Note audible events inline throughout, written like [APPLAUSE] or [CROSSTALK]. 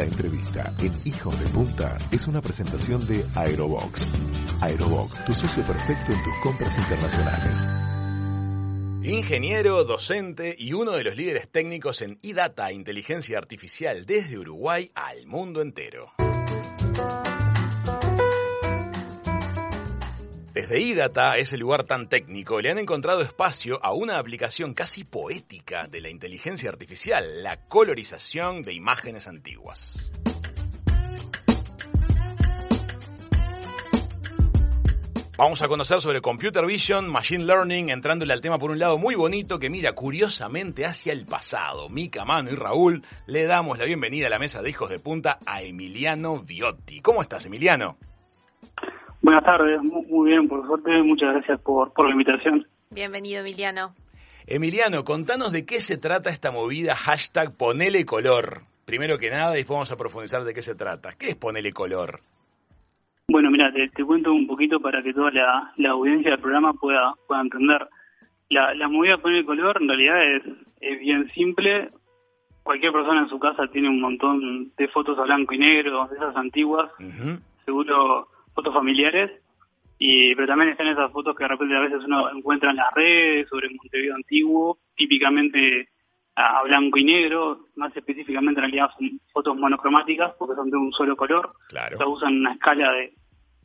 La entrevista en Hijos de Punta es una presentación de Aerobox. Aerobox, tu socio perfecto en tus compras internacionales. Ingeniero, docente y uno de los líderes técnicos en iData, inteligencia artificial, desde Uruguay al mundo entero. Desde iData, ese lugar tan técnico, le han encontrado espacio a una aplicación casi poética de la inteligencia artificial, la colorización de imágenes antiguas. Vamos a conocer sobre Computer Vision, Machine Learning, entrándole al tema por un lado muy bonito que mira curiosamente hacia el pasado. Mica, Mano y Raúl le damos la bienvenida a la mesa de hijos de punta a Emiliano Viotti. ¿Cómo estás, Emiliano? Buenas tardes, muy bien, por suerte, muchas gracias por, por la invitación. Bienvenido, Emiliano. Emiliano, contanos de qué se trata esta movida hashtag Ponele Color. Primero que nada, y después vamos a profundizar de qué se trata. ¿Qué es Ponele Color? Bueno, mira, te, cuento un poquito para que toda la, audiencia del programa pueda, pueda entender. La, la movida Ponele Color en realidad es, es bien simple. Cualquier persona en su casa tiene un montón de fotos a blanco y negro, de esas antiguas. Seguro fotos familiares, y pero también están esas fotos que de repente a veces uno encuentra en las redes sobre Montevideo antiguo, típicamente a blanco y negro, más específicamente en realidad son fotos monocromáticas porque son de un solo color, claro. se usan una escala de,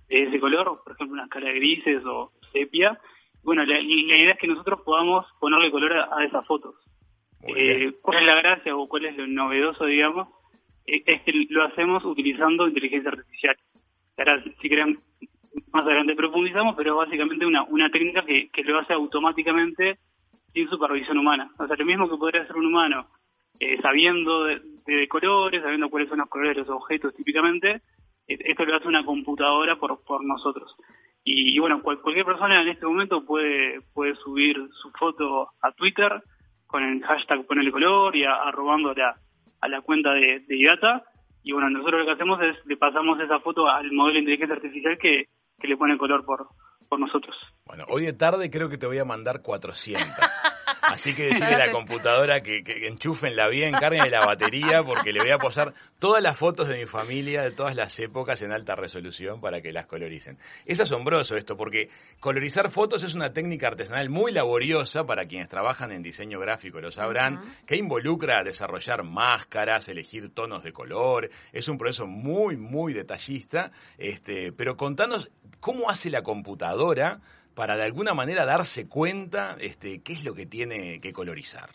ese color, por ejemplo una escala de grises o sepia. Bueno, la, idea es que nosotros podamos ponerle color a, esas fotos. Eh, ¿Cuál es la gracia o cuál es lo novedoso, digamos? Eh, es que lo hacemos utilizando inteligencia artificial. Ahora, si quieren, más adelante profundizamos, pero básicamente una, una técnica que, que lo hace automáticamente sin supervisión humana. O sea, lo mismo que podría hacer un humano eh, sabiendo de, colores, sabiendo cuáles son los colores de los objetos típicamente, eh, esto lo hace una computadora por, por nosotros. Y, bueno, cualquier persona en este momento puede, puede subir su foto a Twitter con el hashtag ponele color y arrobando a la, a la cuenta de, de IDATA y bueno, nosotros lo que hacemos es le pasamos esa foto al modelo de inteligencia artificial que, que le pone color por, por nosotros. Bueno, hoy de tarde creo que te voy a mandar 400. [LAUGHS] Así que decirle a la computadora que, que, enchúfenla bien, carguen la batería, porque le voy a posar todas las fotos de mi familia de todas las épocas en alta resolución para que las coloricen. Es asombroso esto, porque colorizar fotos es una técnica artesanal muy laboriosa para quienes trabajan en diseño gráfico, lo sabrán, que involucra desarrollar máscaras, elegir tonos de color. Es un proceso muy, muy detallista. Este, pero contanos cómo hace la computadora para de alguna manera darse cuenta este, qué es lo que tiene que colorizar.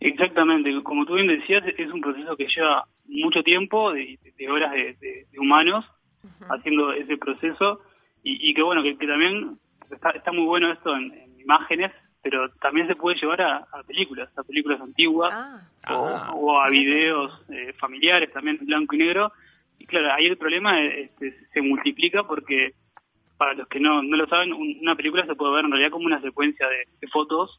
Exactamente, como tú bien decías, es un proceso que lleva mucho tiempo, de, horas de, humanos, haciendo ese proceso, y, que bueno, que, también está, muy bueno esto en, imágenes, pero también se puede llevar a, películas, a películas antiguas, ah. Ah. o, a videos eh, familiares, también en blanco y negro, y claro, ahí el problema este, se multiplica porque para los que no, no lo saben, una película se puede ver en realidad como una secuencia de, fotos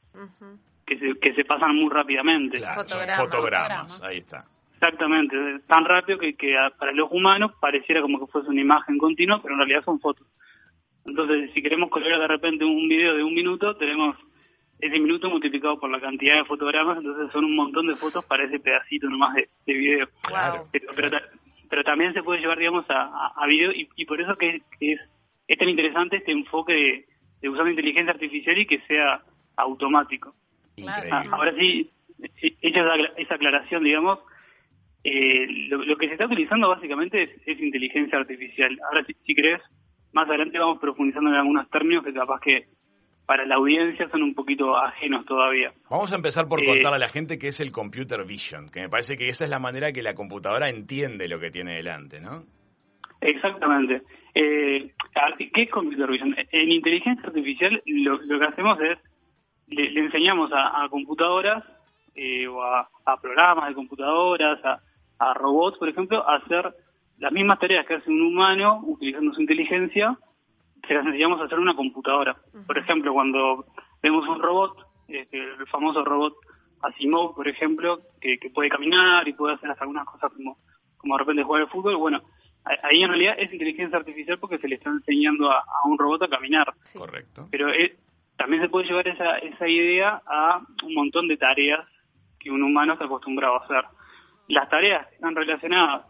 que, se, que se pasan muy rápidamente. Claro, fotogramas, ahí está. Exactamente, tan rápido que, que para los humanos pareciera como que fuese una imagen continua, pero en realidad son fotos. Entonces, si queremos colorear de repente un video de un minuto, tenemos ese minuto multiplicado por la cantidad de fotogramas, entonces son un montón de fotos para ese pedacito nomás de, de video. Claro. Pero, pero, también se puede llevar, digamos, a, a, video y, y, por eso que, que es es tan interesante este enfoque de, usar la inteligencia artificial y que sea automático. Ah, ahora sí, hecha esa, aclaración, digamos, eh, lo, que se está utilizando básicamente es, inteligencia artificial. Ahora, si, si querés, más adelante vamos profundizando en algunos términos que capaz que para la audiencia son un poquito ajenos todavía. Vamos a empezar por eh, contar a la gente qué es el computer vision, que me parece que esa es la manera que la computadora entiende lo que tiene delante, ¿no? Exactamente. Eh, ¿Qué es computer vision? En inteligencia artificial lo, que hacemos es, le, enseñamos a, computadoras eh, o a, programas de computadoras, a, robots, por ejemplo, a hacer las mismas tareas que hace un humano utilizando su inteligencia, se las enseñamos a hacer una computadora. Por ejemplo, cuando vemos un robot, este, el famoso robot Asimov, por ejemplo, que, puede caminar y puede hacer algunas cosas como, como de repente jugar al fútbol, bueno, ahí en realidad es inteligencia artificial porque se le está enseñando a, un robot a caminar. Correcto. Pero también se puede llevar esa, esa idea a un montón de tareas que un humano está acostumbrado a hacer. las tareas están relacionadas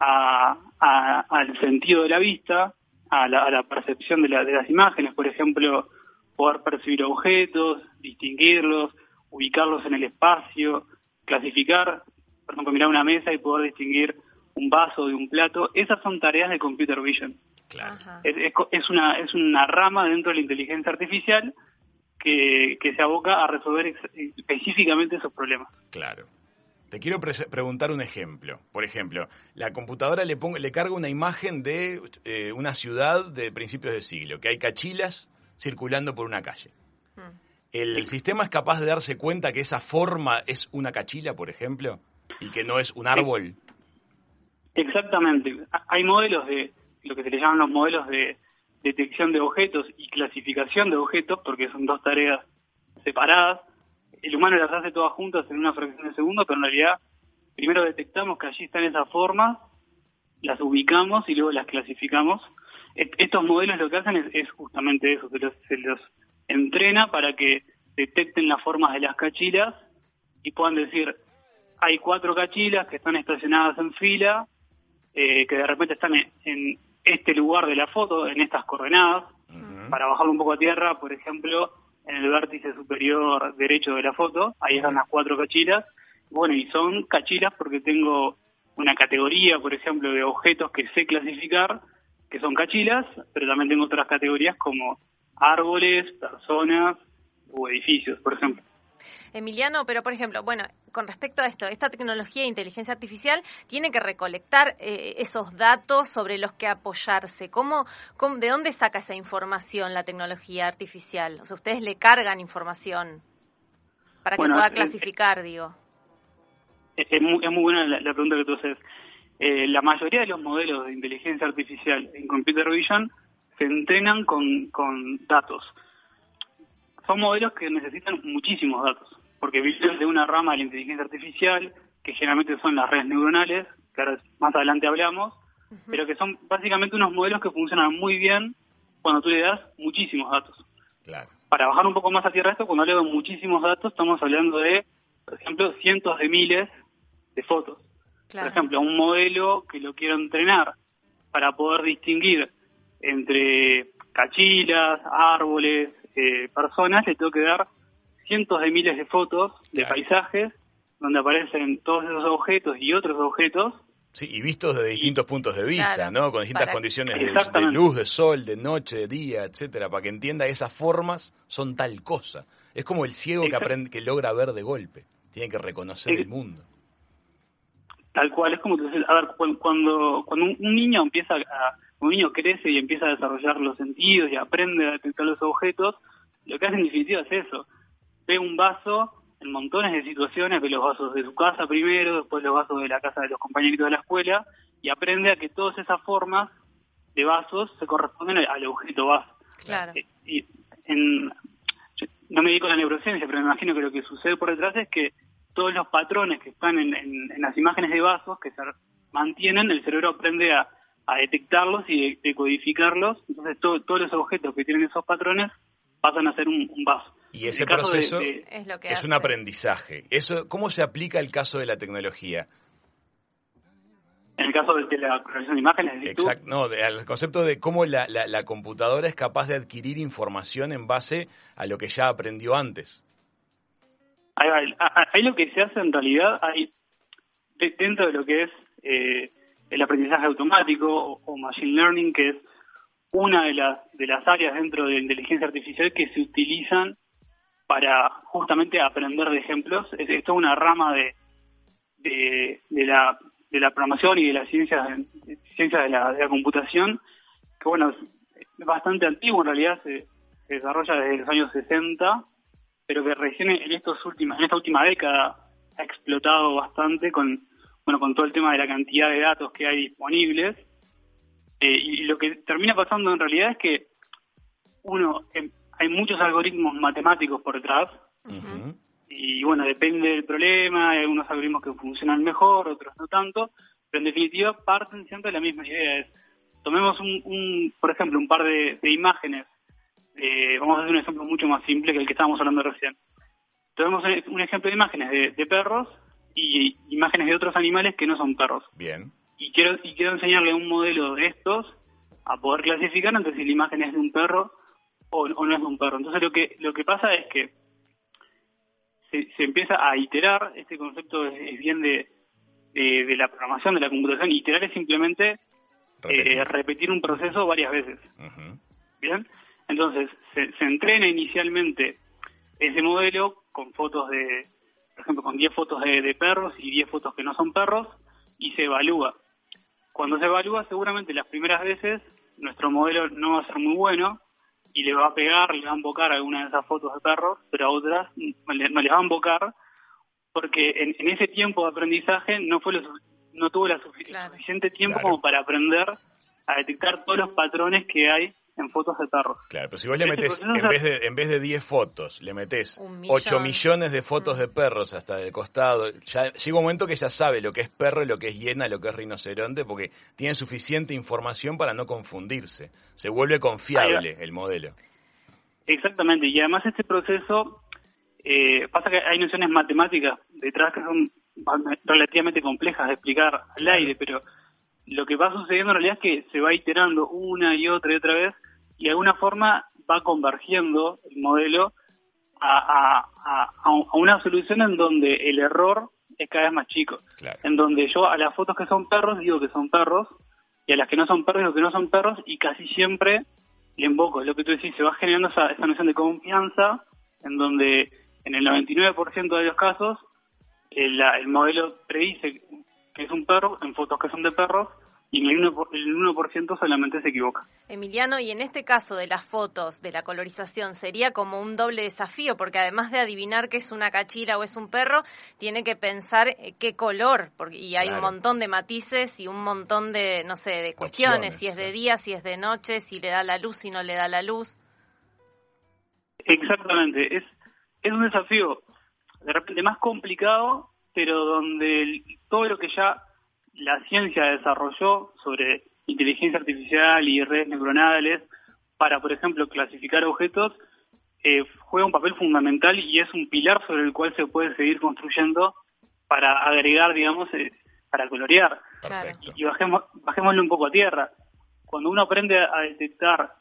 al sentido de la vista, a la, percepción de, de las imágenes, por ejemplo, poder percibir objetos, distinguirlos, ubicarlos en el espacio, clasificar, por ejemplo, mirar una mesa y poder distinguir un vaso de un plato, esas son tareas de computer vision. Claro. Es, una, es una rama dentro de la inteligencia artificial que, se aboca a resolver específicamente esos problemas. Claro. Te quiero preguntar un ejemplo. Por ejemplo, la computadora le, le carga una imagen de eh, una ciudad de principios de siglo, que hay cachilas circulando por una calle. Hmm. ¿El sistema es capaz de darse cuenta que esa forma es una cachila, por ejemplo, y que no es un árbol? Exactamente. Hay modelos de lo que se le llaman los modelos de detección de objetos y clasificación de objetos, porque son dos tareas separadas. El humano las hace todas juntas en una fracción de segundo, pero en realidad primero detectamos que allí están esas formas, las ubicamos y luego las clasificamos. Estos modelos lo que hacen es, justamente eso, se los, se los entrena para que detecten las formas de las cachilas y puedan decir, hay cuatro cachilas que están estacionadas en fila, eh, que de repente están en, este lugar de la foto, en estas coordenadas, para bajarlo un poco a tierra, por ejemplo, en el vértice superior derecho de la foto, ahí están las cuatro cachilas. Bueno, y son cachilas porque tengo una categoría, por ejemplo, de objetos que sé clasificar, que son cachilas, pero también tengo otras categorías como árboles, personas o edificios, por ejemplo. Emiliano, pero por ejemplo, bueno, con respecto a esto, esta tecnología de inteligencia artificial tiene que recolectar eh, esos datos sobre los que apoyarse. ¿Cómo, ¿De dónde saca esa información la tecnología artificial? O sea, ustedes le cargan información para que pueda clasificar, digo. Es muy, buena la, pregunta que tú haces. Eh, la mayoría de los modelos de inteligencia artificial en Computer Vision se entrenan con, con datos. Son modelos que necesitan muchísimos datos porque vienen de una rama de la inteligencia artificial, que generalmente son las redes neuronales, que ahora más adelante hablamos, pero que son básicamente unos modelos que funcionan muy bien cuando tú le das muchísimos datos. Para bajar un poco más a tierra esto, cuando le doy muchísimos datos, estamos hablando de, por ejemplo, cientos de miles de fotos. Por ejemplo, un modelo que lo quiero entrenar para poder distinguir entre cachilas, árboles, eh, personas, le tengo que dar cientos de miles de fotos de paisajes donde aparecen todos esos objetos y otros objetos. Sí, y vistos desde distintos puntos de vista, ¿no? Con distintas condiciones de, luz, de sol, de noche, de día, etcétera, para que entienda que esas formas son tal cosa. Es como el ciego que aprende, que logra ver de golpe. Tiene que reconocer el mundo. Tal cual, es como que, a ver, cuando, cuando un niño empieza a, un niño crece y empieza a desarrollar los sentidos y aprende a detectar los objetos, lo que hace en definitiva es eso, ve un vaso en montones de situaciones, ve los vasos de su casa primero, después los vasos de la casa de los compañeritos de la escuela, y aprende a que todas esas formas de vasos se corresponden al objeto vaso. Claro. Eh, y en, no me dedico a la neurociencia, pero me imagino que lo que sucede por detrás es que todos los patrones que están en, las imágenes de vasos que se mantienen, el cerebro aprende a, detectarlos y decodificarlos, entonces todos los objetos que tienen esos patrones pasan a ser un vaso. Y ese proceso es, un aprendizaje. Eso, ¿Cómo se aplica el caso de la tecnología? En el caso de, la corrección de imágenes. Exacto, no, al concepto de cómo la, la, computadora es capaz de adquirir información en base a lo que ya aprendió antes. Ahí, lo que se hace en realidad, hay dentro de lo que es eh, el aprendizaje automático o, machine learning, que es una de las, de las áreas dentro de la inteligencia artificial que se utilizan para justamente aprender de ejemplos. Es, es una rama de, de, la, de la programación y de las ciencias, de, la, de la computación, que bueno, es bastante antiguo en realidad, se, desarrolla desde los años 60, pero que recién en, estos últimos, en esta última década ha explotado bastante con, bueno, con todo el tema de la cantidad de datos que hay disponibles. Eh, y lo que termina pasando en realidad es que uno em, hay muchos algoritmos matemáticos por detrás. Y bueno, depende del problema, hay algunos algoritmos que funcionan mejor, otros no tanto, pero en definitiva parten siempre de la misma idea. Es, tomemos un, por ejemplo, un par de, imágenes. Eh, vamos a hacer un ejemplo mucho más simple que el que estábamos hablando recién. Tomemos un ejemplo de imágenes de, perros y imágenes de otros animales que no son perros. Bien. Y quiero, y quiero enseñarle un modelo de estos a poder clasificar entre si la imagen es de un perro o, no es de un perro. Entonces lo que, lo que pasa es que se, empieza a iterar, este concepto es, bien de, de, la programación, de la computación, iterar es simplemente eh, repetir, un proceso varias veces. Bien, entonces se, se entrena inicialmente ese modelo con fotos de, por [LAUGHS] ejemplo, con 10 fotos de, perros y 10 fotos que no son perros y se evalúa. Cuando se evalúa, seguramente las primeras veces nuestro modelo no va a ser muy bueno y le va a pegar, le va a invocar alguna de esas fotos de perros, pero a otras no le, va a invocar porque en, ese tiempo de aprendizaje no fue no tuvo la suficiente tiempo como para aprender a detectar todos los patrones que hay en fotos de perros. Claro, pero si vos le metes, en vez, de, en vez de 10 fotos, le metes 8 millones de fotos de perros hasta de costado, ya llega un momento que ya sabe lo que es perro, lo que es hiena, lo que es rinoceronte, porque tiene suficiente información para no confundirse. Se vuelve confiable el modelo. Exactamente, y además este proceso, eh, pasa que hay nociones matemáticas detrás que son relativamente complejas de explicar al aire, pero lo que va sucediendo en realidad es que se va iterando una y otra y otra vez y de alguna forma va convergiendo el modelo a, una solución en donde el error es cada vez más chico. En donde yo a las fotos que son perros digo que son perros y a las que no son perros digo que no son perros y casi siempre le invoco. Lo que tú decís, se va generando esa, noción de confianza en donde en el 99% de los casos el, el modelo predice que es un perro en fotos que son de perros y el 1%, el 1 solamente se equivoca. Emiliano, y en este caso de las fotos, de la colorización, sería como un doble desafío, porque además de adivinar que es una cachira o es un perro, tiene que pensar eh, qué color, porque, y hay un montón de matices y un montón de, no sé, de cuestiones, si es de día, si es de noche, si le da la luz, si no le da la luz. Exactamente, es, es un desafío de repente más complicado, pero donde todo lo que ya la ciencia desarrolló sobre inteligencia artificial y redes neuronales para, por ejemplo, clasificar objetos, eh, juega un papel fundamental y es un pilar sobre el cual se puede seguir construyendo para agregar, digamos, eh, para colorear. Y bajemos, bajémosle un poco a tierra. Cuando uno aprende a detectar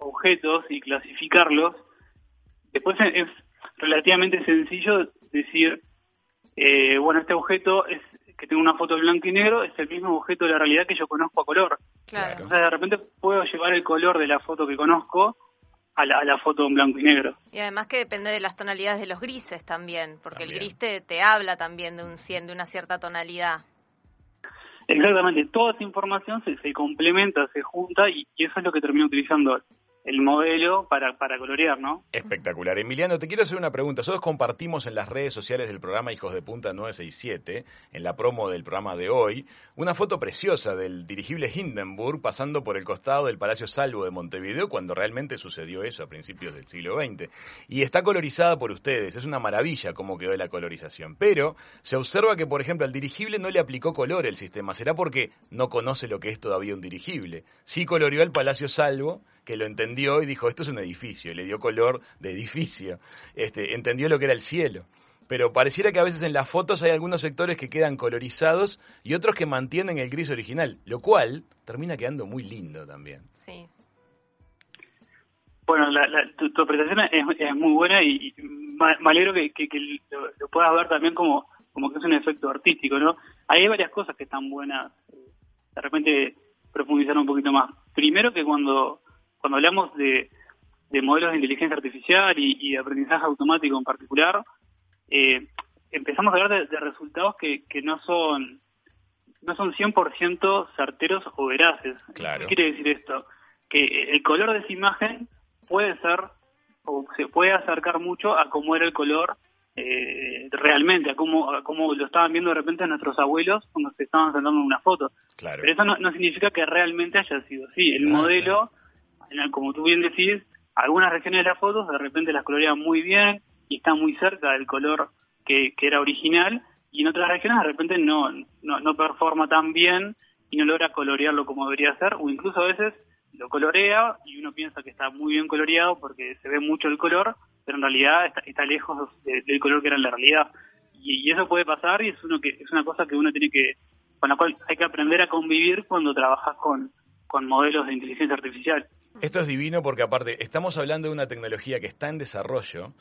objetos y clasificarlos, después es relativamente sencillo decir, eh, bueno, este objeto es que tengo una foto en blanco y negro, es el mismo objeto de la realidad que yo conozco a color. Claro. O sea, de repente puedo llevar el color de la foto que conozco a la, foto en blanco y negro. Y además que depende de las tonalidades de los grises también, porque el gris te, te, habla también de, un, de una cierta tonalidad. Exactamente, toda esa información se, se complementa, se junta y, y, eso es lo que termino utilizando el modelo para, para colorear, ¿no? Espectacular. Emiliano, te quiero hacer una pregunta. Nosotros compartimos en las redes sociales del programa Hijos de Punta 967, en la promo del programa de hoy, una foto preciosa del dirigible Hindenburg pasando por el costado del Palacio Salvo de Montevideo cuando realmente sucedió eso a principios del siglo XX. Y está colorizada por ustedes. Es una maravilla cómo quedó la colorización. Pero se observa que, por ejemplo, al dirigible no le aplicó color el sistema. ¿Será porque no conoce lo que es todavía un dirigible? Sí coloreó el Palacio Salvo que lo entendió y dijo, esto es un edificio, y le dio color de edificio, este, entendió lo que era el cielo. Pero pareciera que a veces en las fotos hay algunos sectores que quedan colorizados y otros que mantienen el gris original, lo cual termina quedando muy lindo también. Sí. Bueno, tu, interpretación es, muy buena y, me alegro que, lo, puedas ver también como, como que es un efecto artístico, ¿no? hay varias cosas que están buenas. De repente profundizar un poquito más. Primero que cuando cuando hablamos de, modelos de inteligencia artificial y, de aprendizaje automático en particular, eh, empezamos a hablar de, resultados que, no son no son 100% certeros o veraces. Claro. ¿Qué quiere decir esto? Que el color de esa imagen puede ser o se puede acercar mucho a cómo era el color eh, realmente, a cómo, cómo lo estaban viendo de repente nuestros abuelos cuando se estaban sentando en una foto. Claro. Pero eso no, significa que realmente haya sido así. El modelo como tú bien decís, algunas regiones de las fotos de repente las colorean muy bien y están muy cerca del color que, era original, y en otras regiones de repente no, no, performa tan bien y no logra colorearlo como debería ser, o incluso a veces lo colorea y uno piensa que está muy bien coloreado porque se ve mucho el color, pero en realidad está, lejos del color que era en la realidad. y, eso puede pasar y es uno que es una cosa que uno tiene que con la cual hay que aprender a convivir cuando trabajas con, con modelos de inteligencia artificial. Esto es divino porque aparte estamos hablando de una tecnología que está en desarrollo,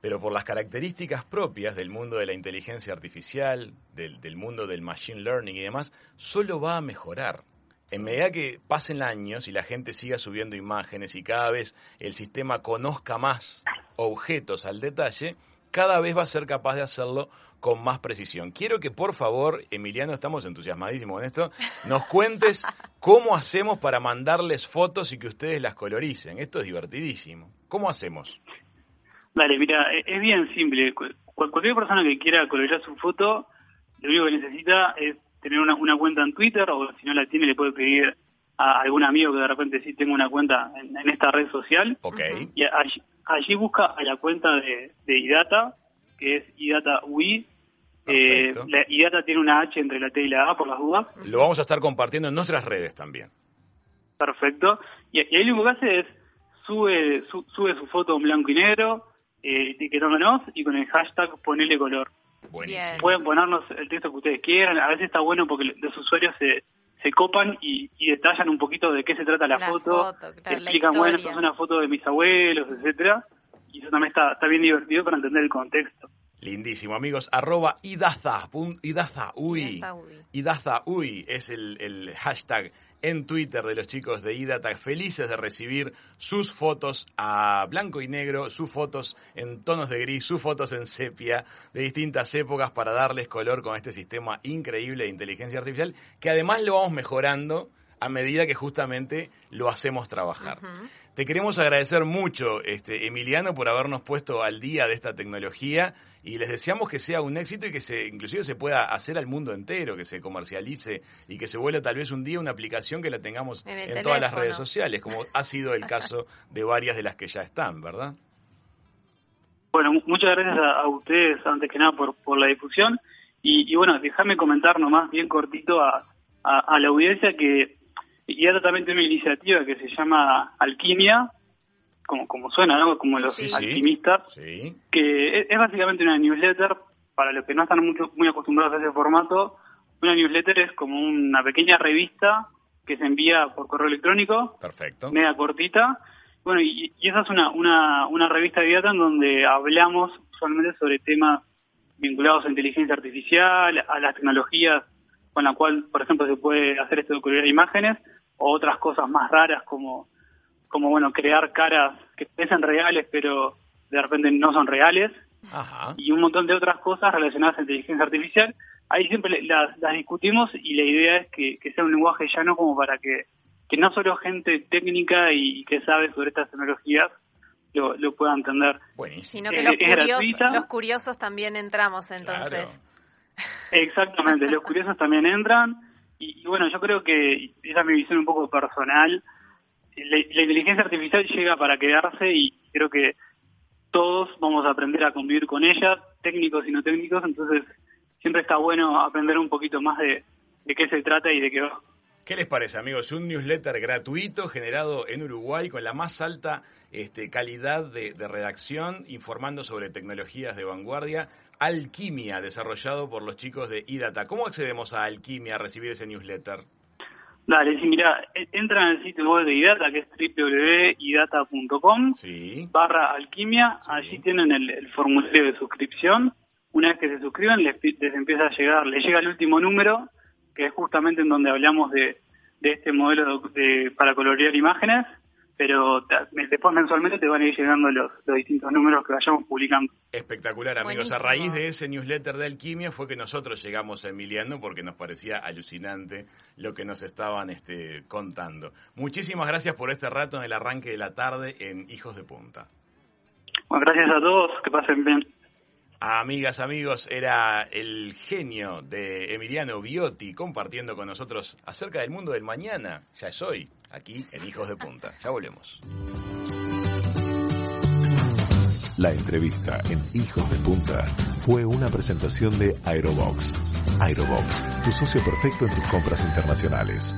pero por las características propias del mundo de la inteligencia artificial, del, mundo del machine learning y demás, solo va a mejorar. En medida que pasen años y la gente siga subiendo imágenes y cada vez el sistema conozca más objetos al detalle, cada vez va a ser capaz de hacerlo con más precisión. Quiero que por favor, Emiliano, estamos entusiasmadísimos con esto, nos cuentes [LAUGHS] cómo hacemos para mandarles fotos y que ustedes las coloricen. Esto es divertidísimo. ¿Cómo hacemos? Dale, mira, e-, es bien simple. Cualquier persona que quiera colorear su foto, lo único que necesita es tener una, cuenta en Twitter o si no la tiene le puede pedir a algún amigo que de repente sí tenga una cuenta en, esta red social. Okay. Y allí, busca a la cuenta de, IDATA, que es IDATA UI. Eh, IDATA tiene una H entre la T y la A por las dudas. Lo vamos a estar compartiendo en nuestras redes también. Perfecto. Y, ahí lo que hace es sube, sube su foto en blanco y negro, eh, etiquetándonos y con el hashtag ponele color. Pueden ponernos el texto que ustedes quieran. A veces está bueno porque los usuarios se, se copan y, detallan un poquito de qué se trata la, foto. explican, bueno, esto es una foto de mis abuelos, etcétera Y eso también está, está bien divertido para entender el contexto. Lindísimo, amigos. Arroba Idaza, Idaza, uy. Idaza, uy, es el, el hashtag en Twitter de los chicos de IDATA, felices de recibir sus fotos a blanco y negro, sus fotos en tonos de gris, sus fotos en sepia de distintas épocas para darles color con este sistema increíble de inteligencia artificial, que además lo vamos mejorando a medida que justamente lo hacemos trabajar. Te queremos agradecer mucho, este, Emiliano, por habernos puesto al día de esta tecnología y les deseamos que sea un éxito y que se inclusive se pueda hacer al mundo entero, que se comercialice y que se vuelva tal vez un día una aplicación que la tengamos en, todas las redes sociales, como ha sido el caso de varias de las que ya están, ¿verdad? Bueno, muchas gracias a, ustedes antes que nada por, por la difusión y, bueno, déjame comentar nomás bien cortito a, a, la audiencia que ya también tiene una iniciativa que se llama Alquimia, como, como suena, ¿no? Como los alquimistas, que es, básicamente una newsletter, para los que no están mucho, muy acostumbrados a ese formato, una newsletter es como una pequeña revista que se envía por correo electrónico, Perfecto. media cortita, bueno, y, esa es una, una, una revista de en donde hablamos usualmente sobre temas vinculados a inteligencia artificial, a las tecnologías con la cual, por ejemplo, se puede hacer esto de imágenes, o otras cosas más raras como como bueno, crear caras que parecen reales, pero de repente no son reales, y un montón de otras cosas relacionadas a inteligencia artificial. Ahí siempre las, discutimos y la idea es que, sea un lenguaje llano como para que, que no solo gente técnica y, que sabe sobre estas tecnologías lo, lo pueda entender. Sino que los, curiosos, los, curiosos, también entramos entonces. Exactamente, los curiosos también entran. Y, y, bueno, yo creo que esa es mi visión un poco personal la, inteligencia artificial llega para quedarse y creo que todos vamos a aprender a convivir con ella, técnicos y no técnicos, entonces siempre está bueno aprender un poquito más de, qué se trata y de qué va. ¿Qué les parece, amigos? Un newsletter gratuito generado en Uruguay con la más alta este, calidad de, de, redacción, informando sobre tecnologías de vanguardia. Alquimia, desarrollado por los chicos de IDATA. ¿Cómo accedemos a Alquimia a recibir ese newsletter? Dale, sí, mira, e, entra en el sitio web de IDATA, que es www.idata.com, barra alquimia, allí tienen el, formulario de suscripción. Una vez que se suscriben, les, empieza a llegar, les llega el último número, que es justamente en donde hablamos de, este modelo para colorear imágenes, pero después mensualmente te van a ir llegando los, distintos números que vayamos publicando. Espectacular, amigos. A raíz de ese newsletter de Alquimia fue que nosotros llegamos a Emiliano porque nos parecía alucinante lo que nos estaban este, contando. Muchísimas gracias por este rato en el arranque de la tarde en Hijos de Punta. Bueno, gracias a todos, que pasen bien. Amigas, amigos, era el genio de Emiliano Biotti compartiendo con nosotros acerca del mundo del mañana. Ya es hoy, aquí en Hijos de Punta. Ya volvemos. La entrevista en Hijos de Punta fue una presentación de Aerobox. Aerobox, tu socio perfecto en tus compras internacionales.